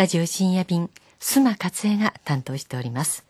ラジオ深夜便、須磨勝恵が担当しております。